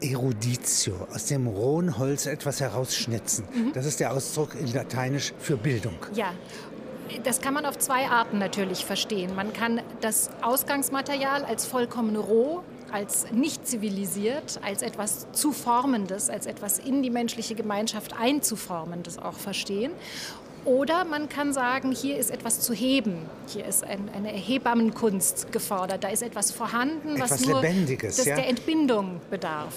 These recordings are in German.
Eruditio, aus dem rohen Holz etwas herausschnitzen. Mhm. Das ist der Ausdruck in Lateinisch für Bildung. Ja. Das kann man auf zwei Arten natürlich verstehen. Man kann das Ausgangsmaterial als vollkommen roh als nicht zivilisiert, als etwas zu Formendes, als etwas in die menschliche Gemeinschaft einzuformendes auch verstehen. Oder man kann sagen, hier ist etwas zu heben. Hier ist ein, eine Hebammenkunst gefordert. Da ist etwas vorhanden, etwas was nur Lebendiges, das ja? der Entbindung bedarf.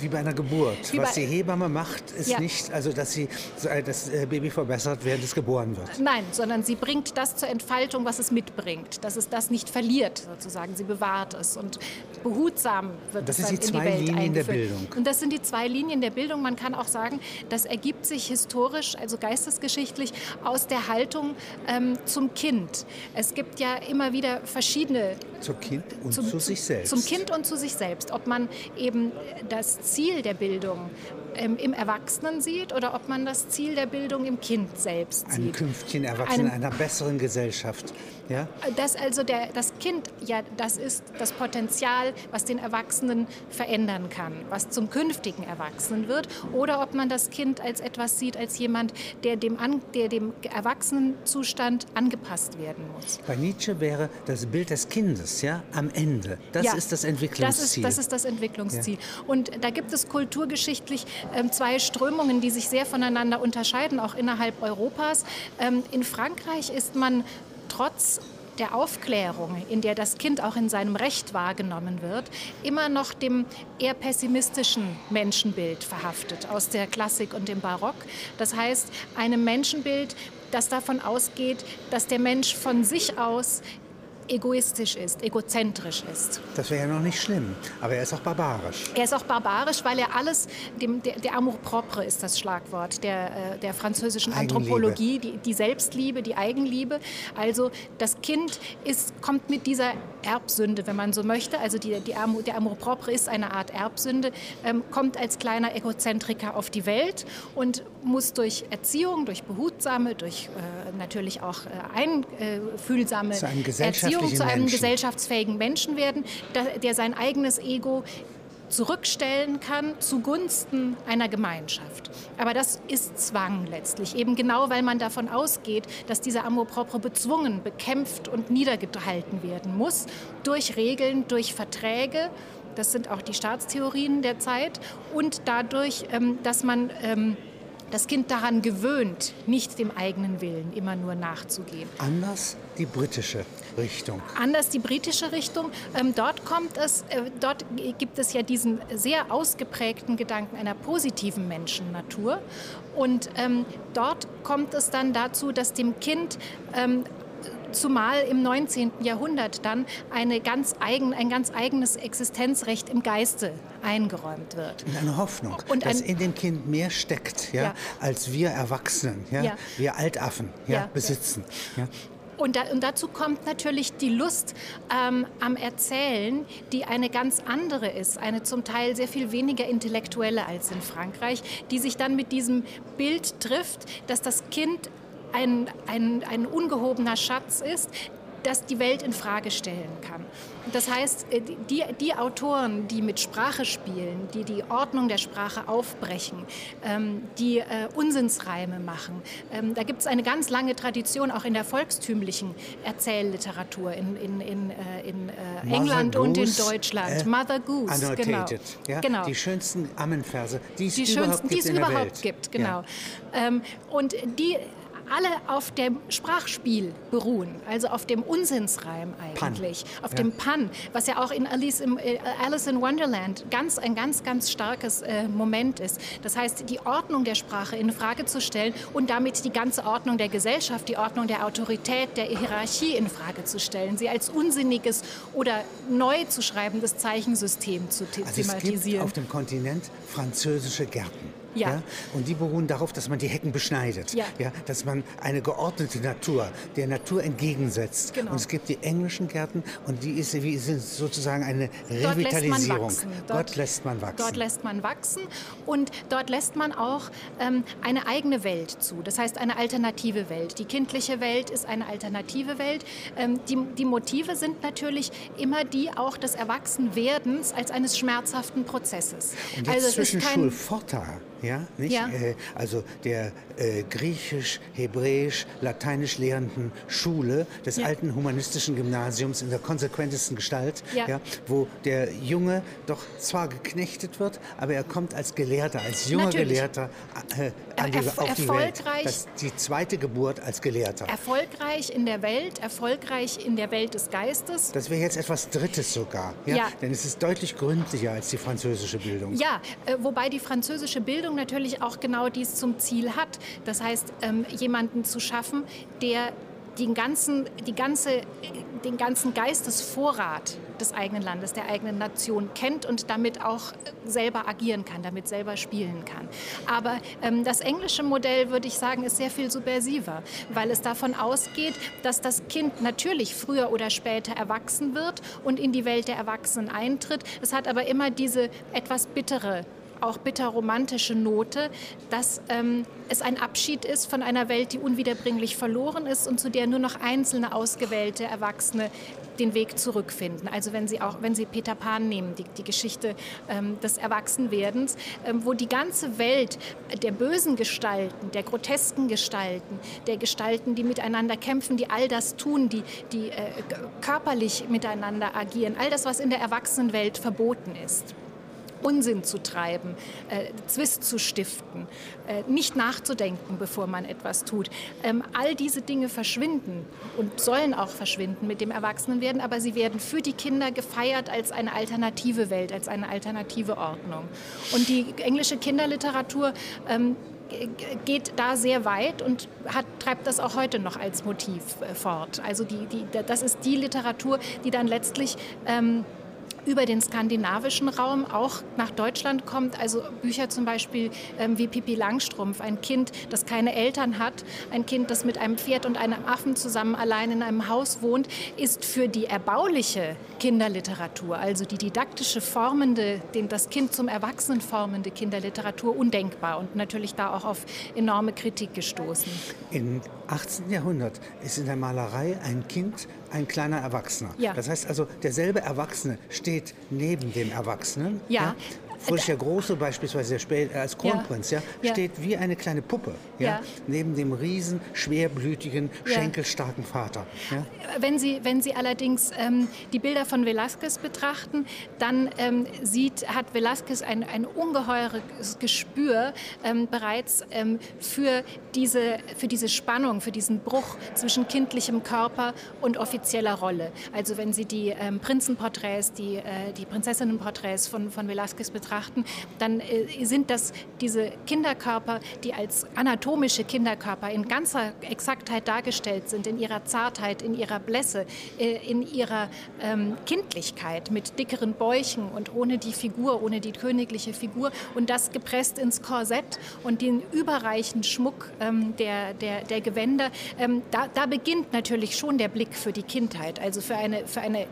Wie bei einer Geburt. Wie Was die Hebamme macht, ist Ja. nicht, also dass sie äh, das äh, Baby verbessert, während es geboren wird. Nein, sondern sie bringt das zur Entfaltung, was es mitbringt. Dass es das nicht verliert, sozusagen. Sie bewahrt es und behutsam wird Das es dann in die Welt Linien der eingeführt. Bildung. Und das sind die zwei Linien der Bildung. Man kann auch sagen, das ergibt sich historisch, also geistesgeschichtlich, aus der Haltung ähm, zum Kind. Es gibt ja immer wieder verschiedene Zum Kind und zum, zu sich selbst. Zum Kind und zu sich selbst. Ob man eben das Ziel der Bildung ähm, im Erwachsenen sieht oder ob man das Ziel der Bildung im Kind selbst sieht. künftigen Erwachsenen Ein- einer besseren Gesellschaft. Ja? Dass also der, das Kind, ja, das ist das Potenzial, was den Erwachsenen verändern kann, was zum künftigen Erwachsenen wird. Oder ob man das Kind als etwas sieht, als jemand, der dem, an, der dem Erwachsenenzustand angepasst werden muss. Bei Nietzsche wäre das Bild des Kindes ja, am Ende. Das Ja, ist das Das Entwicklungsziel. ist, das ist das Entwicklungsziel. Und da gibt es kulturgeschichtlich ähm, zwei Strömungen, die sich sehr voneinander unterscheiden, auch innerhalb Europas. Ähm, in Frankreich ist man trotz der Aufklärung, in der das Kind auch in seinem Recht wahrgenommen wird, immer noch dem eher pessimistischen Menschenbild verhaftet aus der Klassik und dem Barock. Das heißt, einem Menschenbild, das davon ausgeht, dass der Mensch von sich aus egoistisch ist, egozentrisch ist. das wäre ja noch nicht schlimm, aber er ist auch barbarisch. Er ist auch barbarisch, weil er alles, dem, der, der Amour propre ist das Schlagwort der, äh, der französischen Eigenliebe. Anthropologie, die, die Selbstliebe, die Eigenliebe. Also das Kind ist, kommt mit dieser Erbsünde, wenn man so möchte, also die, die Amour, der Amour propre ist eine Art Erbsünde, ähm, kommt als kleiner Egozentriker auf die Welt und muss durch Erziehung, durch behutsame, durch äh, natürlich auch äh, einfühlsame Zu Erziehung zu einem Menschen. gesellschaftsfähigen Menschen werden, der, sein eigenes Ego zurückstellen kann zugunsten einer Gemeinschaft. Aber das ist Zwang letztlich, eben genau weil man davon ausgeht, dass dieser Amour propre bezwungen, bekämpft und niedergehalten werden muss durch Regeln, durch Verträge. Das sind auch die Staatstheorien der Zeit und dadurch, ähm, dass man ähm, das Kind daran gewöhnt, nicht dem eigenen Willen immer nur nachzugehen. Anders die britische Richtung. Anders die britische Richtung. Ähm, dort kommt es, äh, dort gibt es ja diesen sehr ausgeprägten Gedanken einer positiven Menschennatur. Und ähm, dort kommt es dann dazu, dass dem Kind ähm, zumal im 19. Jahrhundert dann eine ganz eigen, ein ganz eigenes Existenzrecht im Geiste eingeräumt wird. Und eine Hoffnung, Und dass ein- in dem Kind mehr steckt, ja, Ja. als wir Erwachsenen, ja, Ja. wir Altaffen besitzen. Und, da, und dazu kommt natürlich die Lust ähm, am Erzählen, die eine ganz andere ist, eine zum Teil sehr viel weniger intellektuelle als in Frankreich, die sich dann mit diesem Bild trifft, dass das Kind ein, ein, ein ungehobener Schatz ist, das die Welt in Frage stellen kann. Das heißt, äh, die, die Autoren, die mit Sprache spielen, die die Ordnung der Sprache aufbrechen, ähm, die äh, Unsinnsreime machen, ähm, da gibt es eine ganz lange Tradition auch in der volkstümlichen Erzählliteratur in, in, in, äh, in äh, England und in Goose, Deutschland. äh, Mother Goose, genau. Annotated, ja? genau Die schönsten Ammenverse, die es die überhaupt schönsten, die gibt es in der überhaupt Welt. gibt, Ja. genau. Ähm, und die alle auf dem Sprachspiel beruhen, also auf dem Unsinnsreim eigentlich, auf Ja. dem Pun, was ja auch in Alice, im, äh, Alice in Wonderland ganz ein ganz ganz starkes äh, Moment ist. Das heißt, die Ordnung der Sprache in Frage zu stellen und damit die ganze Ordnung der Gesellschaft, die Ordnung der Autorität, der Hierarchie in Frage zu stellen, sie als unsinniges oder neu zu schreibendes Zeichensystem zu Also es gibt thematisieren. auf dem Kontinent französische Gärten. Ja. Ja. Und die beruhen darauf, dass man die Hecken beschneidet. Ja. Ja, dass man eine geordnete Natur der Natur entgegensetzt. Genau. Und es gibt die englischen Gärten und die ist, wie sind sozusagen eine Dort lässt man Revitalisierung. wachsen. Dort, lässt man wachsen. Dort lässt man wachsen und dort lässt man auch ähm, eine eigene Welt zu. Das heißt eine alternative Welt. Die kindliche Welt ist eine alternative Welt. Ähm, die, die Motive sind natürlich immer die auch des Erwachsenwerdens als eines schmerzhaften Prozesses. Und jetzt also es zwischen ist kein, Schulforta, ja, nicht? Ja. Äh, also der äh, griechisch, hebräisch, lateinisch lehrenden Schule des Ja. alten humanistischen Gymnasiums in der konsequentesten Gestalt, Ja. wo der Junge doch zwar geknechtet wird, aber er kommt als Gelehrter, als junger Natürlich. Gelehrter äh, an die, Erf- auf die Welt. erfolgreich. Das die zweite Geburt als Gelehrter. erfolgreich in der Welt, erfolgreich in der Welt des Geistes. Das wäre jetzt etwas Drittes sogar, ja? Ja. denn es ist deutlich gründlicher als die französische Bildung. Ja, äh, wobei die französische Bildung natürlich auch genau dies zum Ziel hat. Das heißt, ähm, jemanden zu schaffen, der den ganzen, die ganze, den ganzen Geistesvorrat des eigenen Landes, der eigenen Nation kennt und damit auch selber agieren kann, damit selber spielen kann. Aber ähm, das englische Modell, würde ich sagen, ist sehr viel subversiver, weil es davon ausgeht, dass das Kind natürlich früher oder später erwachsen wird und in die Welt der Erwachsenen eintritt. Es hat aber immer diese etwas bittere auch bitter romantische Note, dass ähm, es ein Abschied ist von einer Welt, die unwiederbringlich verloren ist und zu der nur noch einzelne ausgewählte Erwachsene den Weg zurückfinden. Also wenn Sie auch, wenn Sie Peter Pan nehmen, die, die Geschichte ähm, des Erwachsenwerdens, ähm, wo die ganze Welt der bösen Gestalten, der grotesken Gestalten, der Gestalten, die miteinander kämpfen, die all das tun, die, die äh, körperlich miteinander agieren, all das, was in der Erwachsenenwelt verboten ist. Unsinn zu treiben, äh, Zwist zu stiften, äh, nicht nachzudenken, bevor man etwas tut. Ähm, all diese Dinge verschwinden und sollen auch verschwinden mit dem Erwachsenenwerden, aber sie werden für die Kinder gefeiert als eine alternative Welt, als eine alternative Ordnung. Und die englische Kinderliteratur ähm, geht da sehr weit und hat, treibt das auch heute noch als Motiv äh, fort. Also die, die, das ist die Literatur, die dann letztlich ähm, über den skandinavischen Raum auch nach Deutschland kommt. Also Bücher zum Beispiel ähm, wie Pippi Langstrumpf, ein Kind, das keine Eltern hat, ein Kind, das mit einem Pferd und einem Affen zusammen allein in einem Haus wohnt, ist für die erbauliche Kinderliteratur, also die didaktische formende, den, das Kind zum Erwachsenen formende Kinderliteratur undenkbar und natürlich da auch auf enorme Kritik gestoßen. Im 18. Jahrhundert ist in der Malerei ein Kind ein kleiner Erwachsener. Ja. Das heißt also, derselbe Erwachsene steht neben dem Erwachsenen. Ja. Friedrich der Große beispielsweise, der spät, äh, als Kronprinz, ja. Ja. steht wie eine kleine Puppe ja, neben dem riesen, schwerblütigen, schenkelstarken Vater. Ja. Wenn Sie, wenn Sie allerdings ähm, die Bilder von Velázquez betrachten, dann ähm, sieht, hat Velázquez ein, ein ungeheures Gespür ähm, bereits ähm, für, diese, für diese Spannung, für diesen Bruch zwischen kindlichem Körper und offizieller Rolle. Also wenn Sie die ähm, Prinzenporträts, die, äh, die Prinzessinnenporträts von, von Velázquez betrachten, dann äh, sind das diese Kinderkörper, die als anatomische Kinderkörper in ganzer Exaktheit dargestellt sind, in ihrer Zartheit, in ihrer Blässe, äh, in ihrer ähm, Kindlichkeit mit dickeren Bäuchen und ohne die Figur, ohne die königliche Figur und das gepresst ins Korsett und den überreichen Schmuck ähm, der, der, der Gewänder. Ähm, da, da beginnt natürlich schon der Blick für die Kindheit, also für eine, für eine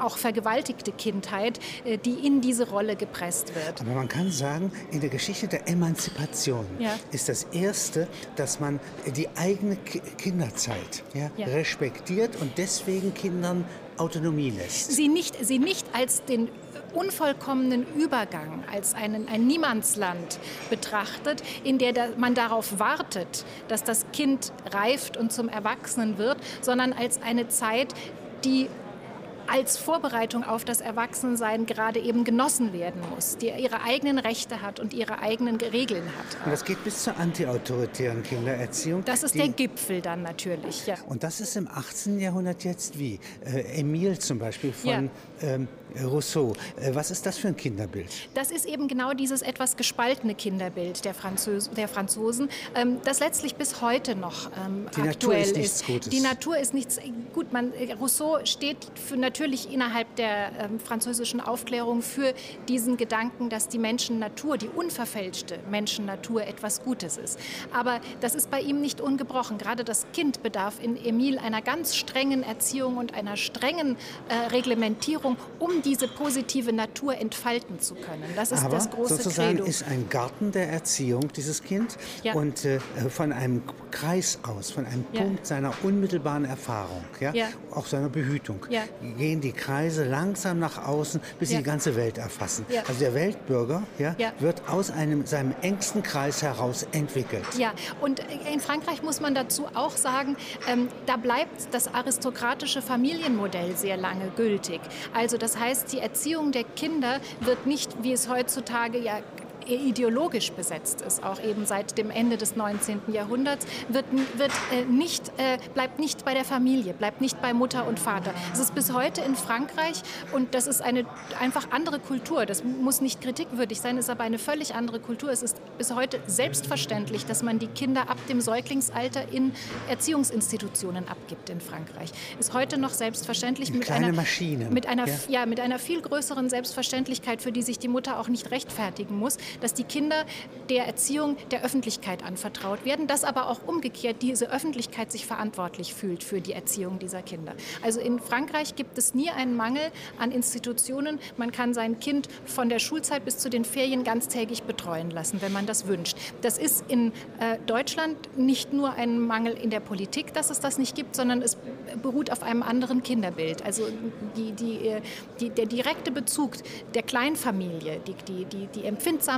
auch vergewaltigte Kindheit, äh, die in diese Rolle gepresst wird. Aber man kann sagen, in der Geschichte der Emanzipation Ja. ist das Erste, dass man die eigene Ki Kinderzeit ja, Ja. respektiert und deswegen Kindern Autonomie lässt. sie nicht, sie nicht als den unvollkommenen Übergang, als einen, ein Niemandsland betrachtet, in der da, man darauf wartet, dass das Kind reift und zum Erwachsenen wird, sondern als eine Zeit, die als Vorbereitung auf das Erwachsensein gerade eben genossen werden muss, die ihre eigenen Rechte hat und ihre eigenen Regeln hat. Und das geht bis zur antiautoritären Kindererziehung. Das ist der Gipfel dann natürlich, ja. Und das ist im 18. Jahrhundert jetzt wie? Äh, Emil zum Beispiel von ähm, Rousseau. Äh, was ist das für ein Kinderbild? Das ist eben genau dieses etwas gespaltene Kinderbild der, Französ der Franzosen, ähm, das letztlich bis heute noch ähm, Die aktuell Natur ist nichts Gutes. Die Natur ist nichts gut. Man, Rousseau steht für natürlich innerhalb der ähm, französischen Aufklärung für diesen Gedanken, dass die Menschennatur, die unverfälschte Menschennatur etwas Gutes ist. Aber das ist bei ihm nicht ungebrochen. Gerade das Kind bedarf in Emil einer ganz strengen Erziehung und einer strengen äh, Reglementierung, um diese positive Natur entfalten zu können. Das ist Aber das große sozusagen Credo. ist ein Garten der Erziehung dieses Kind Ja. und äh, von einem Kreis aus, von einem Ja. Punkt seiner unmittelbaren Erfahrung, ja, Ja. auch seiner Behütung, gehen die Kreise langsam nach außen, bis sie die ganze Welt erfassen. Also der Weltbürger wird aus einem, seinem engsten Kreis heraus entwickelt. Ja, und in Frankreich muss man dazu auch sagen, ähm, da bleibt das aristokratische Familienmodell sehr lange gültig. Also das heißt, die Erziehung der Kinder wird nicht, wie es heutzutage ja ideologisch besetzt ist, auch eben seit dem Ende des 19. Jahrhunderts, wird, wird, äh, nicht, äh, bleibt nicht bei der Familie, bleibt nicht bei Mutter und Vater. Es ist bis heute in Frankreich und das ist eine einfach andere Kultur. Das muss nicht kritikwürdig sein, ist aber eine völlig andere Kultur. Es ist bis heute selbstverständlich, dass man die Kinder ab dem Säuglingsalter in Erziehungsinstitutionen abgibt in Frankreich. Ist heute noch selbstverständlich mit einer, Maschinen, mit einer ja. ja, mit einer viel größeren Selbstverständlichkeit, für die sich die Mutter auch nicht rechtfertigen muss, dass die Kinder der Erziehung der Öffentlichkeit anvertraut werden, dass aber auch umgekehrt diese Öffentlichkeit sich verantwortlich fühlt für die Erziehung dieser Kinder. Also in Frankreich gibt es nie einen Mangel an Institutionen. Man kann sein Kind von der Schulzeit bis zu den Ferien ganztägig betreuen lassen, wenn man das wünscht. Das ist in äh, Deutschland nicht nur ein Mangel in der Politik, dass es das nicht gibt, sondern es beruht auf einem anderen Kinderbild. Also die, die, äh, die, der direkte Bezug der Kleinfamilie, die, die, die,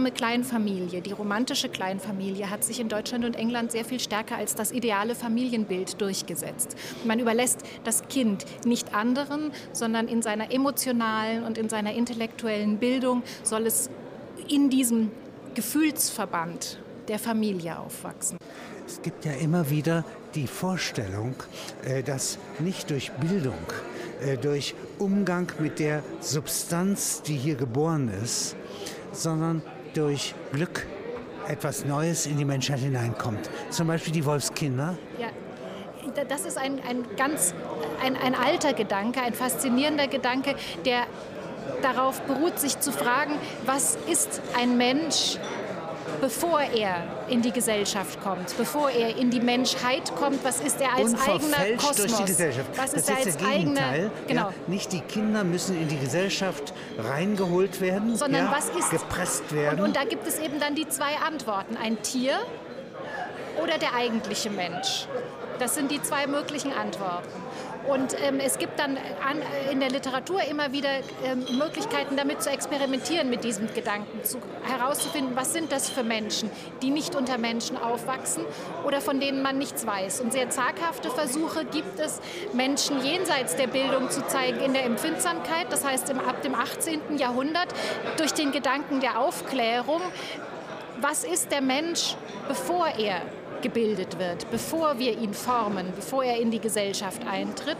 empfindsame Kleinfamilie, die romantische Kleinfamilie hat sich in Deutschland und England sehr viel stärker als das ideale Familienbild durchgesetzt. Man überlässt das Kind nicht anderen, sondern in seiner emotionalen und in seiner intellektuellen Bildung soll es in diesem Gefühlsverband der Familie aufwachsen. Es gibt ja immer wieder die Vorstellung, äh, dass nicht durch Bildung, äh, durch Umgang mit der Substanz, die hier geboren ist, sondern durch Glück etwas Neues in die Menschheit hineinkommt. Zum Beispiel die Wolfskinder. Ja, das ist ein, ein ganz ein, ein alter Gedanke, ein faszinierender Gedanke, der darauf beruht, sich zu fragen, was ist ein Mensch, bevor er in die Gesellschaft kommt, bevor er in die Menschheit kommt, was ist er als eigener Kosmos? durch die Gesellschaft. Was ist das er ist als eigener, genau. Ja, nicht die Kinder müssen in die Gesellschaft reingeholt werden, sondern ja, was ist gepresst werden. Und, und da gibt es eben dann die zwei Antworten: ein Tier oder der eigentliche Mensch. Das sind die zwei möglichen Antworten. Und ähm, es gibt dann an, in der Literatur immer wieder ähm, Möglichkeiten, damit zu experimentieren, mit diesem Gedanken, zu, herauszufinden, was sind das für Menschen, die nicht unter Menschen aufwachsen oder von denen man nichts weiß. Und sehr zaghafte Versuche gibt es, Menschen jenseits der Bildung zu zeigen in der Empfindsamkeit, das heißt im, ab dem 18. Jahrhundert, durch den Gedanken der Aufklärung, was ist der Mensch, bevor er gebildet wird, bevor wir ihn formen, bevor er in die Gesellschaft eintritt.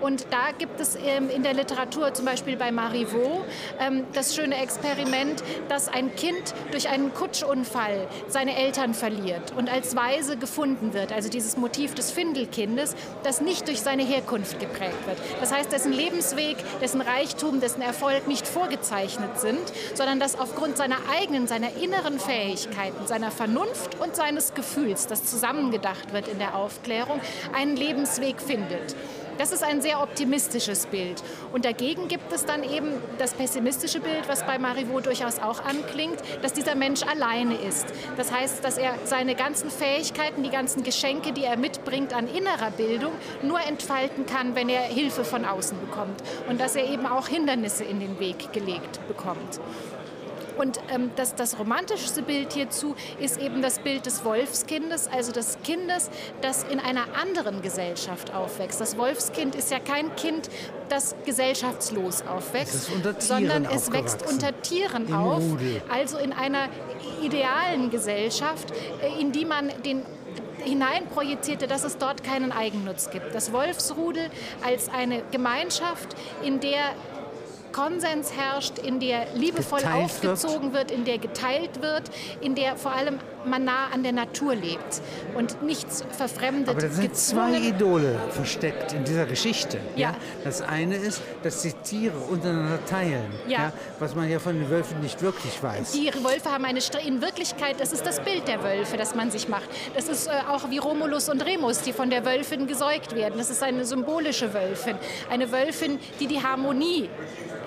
Und da gibt es ähm, in der Literatur, zum Beispiel bei Marivaux, ähm, das schöne Experiment, dass ein Kind durch einen Kutschunfall seine Eltern verliert und als Weise gefunden wird. Also dieses Motiv des Findelkindes, das nicht durch seine Herkunft geprägt wird. Das heißt, dessen Lebensweg, dessen Reichtum, dessen Erfolg nicht vorgezeichnet sind, sondern dass aufgrund seiner eigenen, seiner inneren Fähigkeiten, seiner Vernunft und seines Gefühls, das zusammengedacht wird in der Aufklärung, einen Lebensweg findet. Das ist ein sehr optimistisches Bild. Und dagegen gibt es dann eben das pessimistische Bild, was bei Marivaux durchaus auch anklingt, dass dieser Mensch alleine ist. Das heißt, dass er seine ganzen Fähigkeiten, die ganzen Geschenke, die er mitbringt an innerer Bildung, nur entfalten kann, wenn er Hilfe von außen bekommt. Und dass er eben auch Hindernisse in den Weg gelegt bekommt. Und ähm, das, das romantischste Bild hierzu ist eben das Bild des Wolfskindes, also des Kindes, das in einer anderen Gesellschaft aufwächst. Das Wolfskind ist ja kein Kind, das gesellschaftslos aufwächst, sondern es wächst unter Tieren auf, also in einer idealen Gesellschaft, äh, in die man den hineinprojizierte, dass es dort keinen Eigennutz gibt. Das Wolfsrudel als eine Gemeinschaft, in der Konsens herrscht, in der liebevoll Geteilt aufgezogen wird. in der geteilt wird, in der vor allem man nah an der Natur lebt und nichts verfremdet. Aber da sind zwei Idole versteckt in dieser Geschichte. Ja. Das eine ist, dass die Tiere untereinander teilen, Ja. was man ja von den Wölfen nicht wirklich weiß. Die Wölfe haben eine Stre in Wirklichkeit, das ist das Bild der Wölfe, das man sich macht. Das ist äh, auch wie Romulus und Remus, die von der Wölfin gesäugt werden. Das ist eine symbolische Wölfin, eine Wölfin, die die Harmonie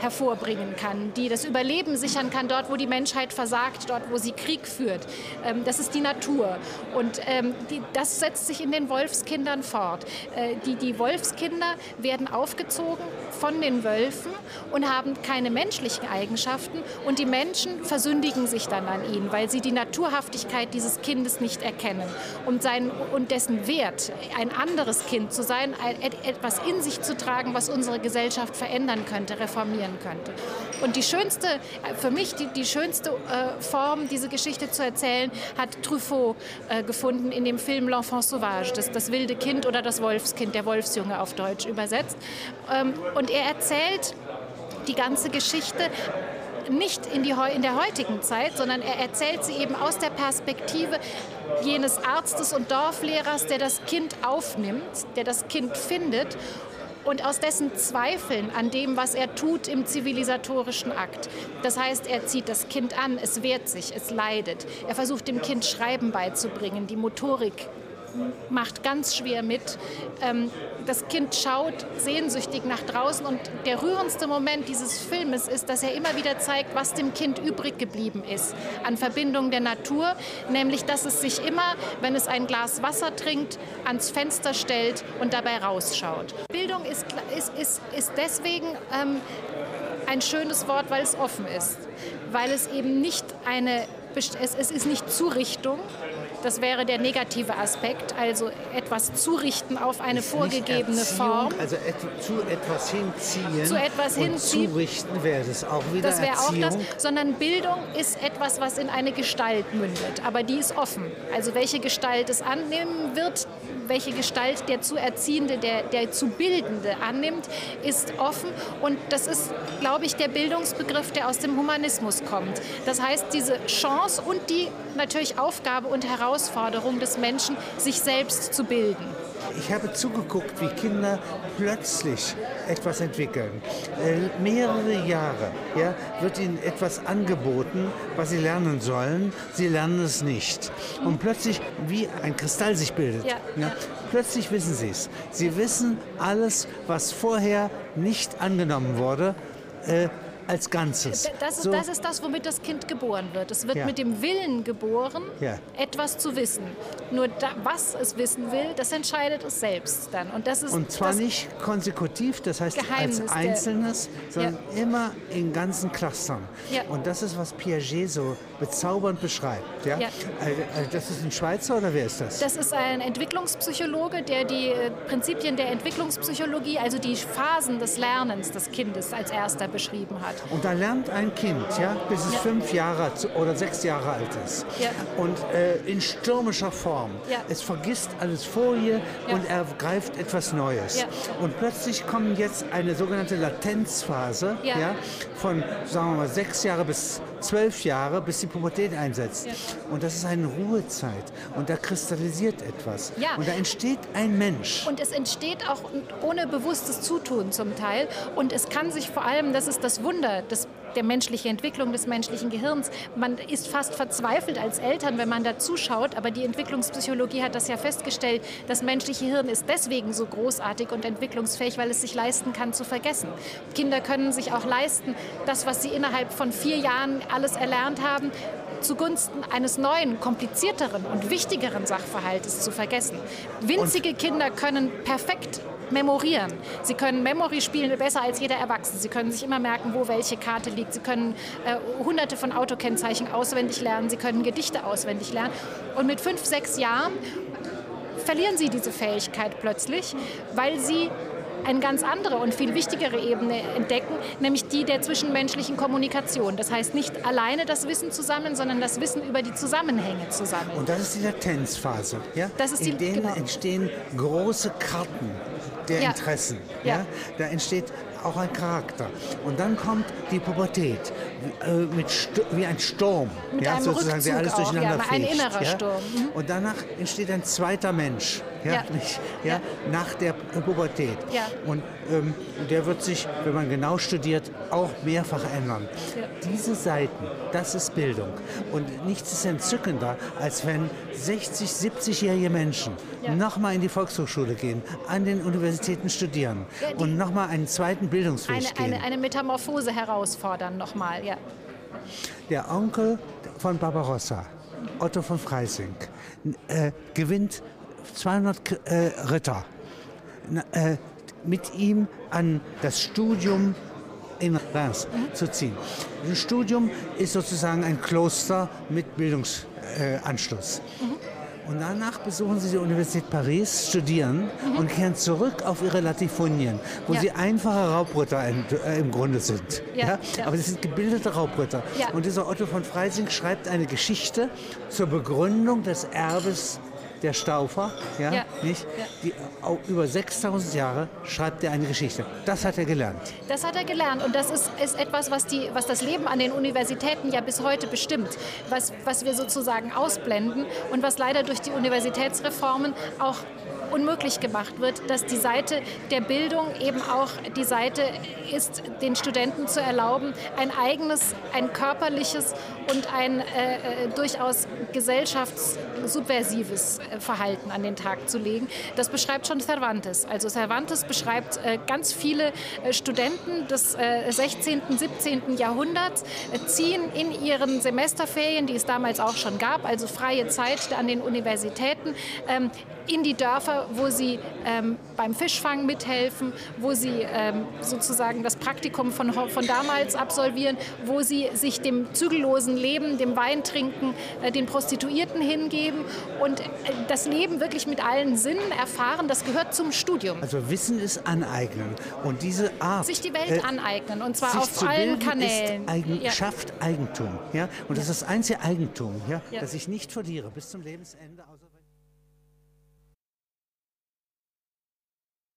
hervorbringen kann, die das Überleben sichern kann, dort, wo die Menschheit versagt, dort, wo sie Krieg führt. Ähm, das ist die Natur. Und ähm, die, das setzt sich in den Wolfskindern fort. Äh, die, die Wolfskinder werden aufgezogen von den Wölfen und haben keine menschlichen Eigenschaften. Und die Menschen versündigen sich dann an ihnen, weil sie die Naturhaftigkeit dieses Kindes nicht erkennen. Und, sein, und dessen Wert, ein anderes Kind zu sein, ein, et- etwas in sich zu tragen, was unsere Gesellschaft verändern könnte, reformieren könnte. Und die schönste, äh, für mich die, die schönste äh, Form, diese Geschichte zu erzählen, hat Truffaut äh, gefunden in dem Film L'Enfant Sauvage, das, das wilde Kind oder das Wolfskind, der Wolfsjunge auf Deutsch übersetzt. Ähm, und er erzählt die ganze Geschichte nicht in, die, in der heutigen Zeit, sondern er erzählt sie eben aus der Perspektive jenes Arztes und Dorflehrers, der das Kind aufnimmt, der das Kind findet und aus dessen Zweifeln an dem, was er tut im zivilisatorischen Akt. Das heißt, er zieht das Kind an, es wehrt sich, es leidet. Er versucht dem Kind Schreiben beizubringen, die Motorik macht ganz schwer mit. Ähm, das Kind schaut sehnsüchtig nach draußen und der rührendste Moment dieses Filmes ist, dass er immer wieder zeigt, was dem Kind übrig geblieben ist an Verbindung der Natur, nämlich dass es sich immer, wenn es ein Glas Wasser trinkt, ans Fenster stellt und dabei rausschaut. Bildung ist, ist, ist, ist deswegen ähm, ein schönes Wort, weil es offen ist, weil es eben nicht eine, es, es ist nicht Zurichtung, das wäre der negative Aspekt, also etwas zurichten auf eine vorgegebene Erziehung, Form. Also et zu etwas hinziehen. Zu etwas hinziehen. Zurichten wäre das auch wieder Das wäre auch das, sondern Bildung ist etwas, was in eine Gestalt mündet, aber die ist offen. Also welche Gestalt es annehmen wird, welche Gestalt der zu Erziehende, der, der zu Bildende annimmt, ist offen und das ist, glaube ich, der Bildungsbegriff, der aus dem Humanismus kommt. Das heißt, diese Chance und die natürlich Aufgabe und Herausforderung des Menschen, sich selbst zu bilden. Ich habe zugeguckt, wie Kinder plötzlich etwas entwickeln. Äh, mehrere Jahre ja, wird ihnen etwas angeboten, was sie lernen sollen. Sie lernen es nicht. Und plötzlich, wie ein Kristall sich bildet, Ja, ja. plötzlich wissen sie es. Sie wissen alles, was vorher nicht angenommen wurde, äh, als Ganzes. Das ist, So- das ist das, womit das Kind geboren wird. Es wird Ja. mit dem Willen geboren, Ja. etwas zu wissen. Nur da, was es wissen will, das entscheidet es selbst dann. Und das ist Und zwar nicht konsekutiv, das heißt Geheimnis als der- Einzelnes, sondern immer in ganzen Clustern. Ja. Und das ist, was Piaget so bezaubernd beschreibt. Ja? Ja. Also, also das ist ein Schweizer oder wer ist das? Das ist ein Entwicklungspsychologe, der die äh, Prinzipien der Entwicklungspsychologie, also die Phasen des Lernens des Kindes als erster beschrieben hat. Und da lernt ein Kind, ja, bis es fünf Jahre oder sechs Jahre alt ist. Ja. Und äh, in stürmischer Form. Ja. Es vergisst alles vorher Ja. und ergreift etwas Neues. Ja. Und plötzlich kommt jetzt eine sogenannte Latenzphase Ja. Ja, von, sagen wir mal, sechs Jahre bis zwölf Jahre, bis die Pubertät einsetzt. Ja. Und das ist eine Ruhezeit. Und da kristallisiert etwas. Ja. Und da entsteht ein Mensch. Und es entsteht auch ohne bewusstes Zutun zum Teil. Und es kann sich vor allem, das ist das Wunder des, der menschlichen Entwicklung des menschlichen Gehirns, man ist fast verzweifelt als Eltern, wenn man da zuschaut. Aber die Entwicklungspsychologie hat das ja festgestellt, das menschliche Hirn ist deswegen so großartig und entwicklungsfähig, weil es sich leisten kann zu vergessen. Kinder können sich auch leisten, das, was sie innerhalb von vier Jahren alles erlernt haben, zugunsten eines neuen, komplizierteren und wichtigeren Sachverhaltes zu vergessen. Winzige Kinder können perfekt memorieren. Sie können Memory spielen besser als jeder Erwachsene. Sie können sich immer merken, wo welche Karte liegt. Sie können äh, hunderte von Autokennzeichen auswendig lernen. Sie können Gedichte auswendig lernen. Und mit fünf, sechs Jahren verlieren sie diese Fähigkeit plötzlich, weil sie eine ganz andere und viel wichtigere Ebene entdecken, nämlich die der zwischenmenschlichen Kommunikation. Das heißt nicht alleine das Wissen zusammen, sondern das Wissen über die Zusammenhänge zusammen. Und das ist die Latenzphase. Ja? Das ist die- In denen genau. entstehen große Karten der Ja. Interessen. Ja. Ja. Da entsteht auch ein Charakter. Und dann kommt die Pubertät äh, mit wie ein Sturm, mit ja, einem sozusagen, der alles durcheinander auch, ja, Ein innerer ja? Sturm. Mhm. Und danach entsteht ein zweiter Mensch, ja, ja. Ja, nach der Pubertät. Ja. Und ähm, der wird sich, wenn man genau studiert, auch mehrfach ändern. Diese Seiten, das ist Bildung. Und nichts ist entzückender, als wenn 60, 70-jährige Menschen ja. nochmal in die Volkshochschule gehen, an den Universitäten studieren ja, und nochmal einen zweiten Bildungsweg eine, gehen. Eine, eine Metamorphose herausfordern nochmal, ja. Der Onkel von Barbarossa, Otto von Freising, äh, gewinnt 200 äh, Ritter. Äh, mit ihm an das Studium in Reims zu ziehen. Das Studium ist sozusagen ein Kloster mit Bildungsanschluss. Mhm. Und danach besuchen sie die Universität Paris, studieren mhm. und kehren zurück auf ihre Latifonien, wo ja. sie einfache Raubritter im, äh, im Grunde sind. Ja, ja? ja, Aber sie sind gebildete Raubritter. Und dieser Otto von Freising schreibt eine Geschichte zur Begründung des Erbes der Staufer, ja, ja. nicht? Ja. Die, über 6000 Jahre schreibt er eine Geschichte. Das hat er gelernt. Das hat er gelernt und das ist, ist etwas, was, die, was das Leben an den Universitäten ja bis heute bestimmt, was, was wir sozusagen ausblenden und was leider durch die Universitätsreformen auch unmöglich gemacht wird, dass die Seite der Bildung eben auch die Seite ist, den Studenten zu erlauben, ein eigenes, ein körperliches und ein äh, äh durchaus gesellschaftssubversives Verhalten an den Tag zu legen. Das beschreibt schon Cervantes. Also Cervantes beschreibt äh, ganz viele äh, Studenten des äh, 16., 17. Jahrhunderts, ziehen in ihren Semesterferien, die es damals auch schon gab, also freie Zeit an den Universitäten, ähm, in die Dörfer, wo sie ähm, beim Fischfang mithelfen, wo sie ähm, sozusagen das Praktikum von, von damals absolvieren, wo sie sich dem zügellosen Leben, dem Weintrinken, äh, den Prostituierten hingeben und äh, das Leben wirklich mit allen Sinnen erfahren. Das gehört zum Studium. Also Wissen ist aneignen und diese Art. Sich die Welt äh, aneignen und zwar auf allen Kanälen. Eigen, ja. Schafft Eigentum. Ja? Und das ist das einzige Eigentum, ja, ja. das ich nicht verliere bis zum Lebensende.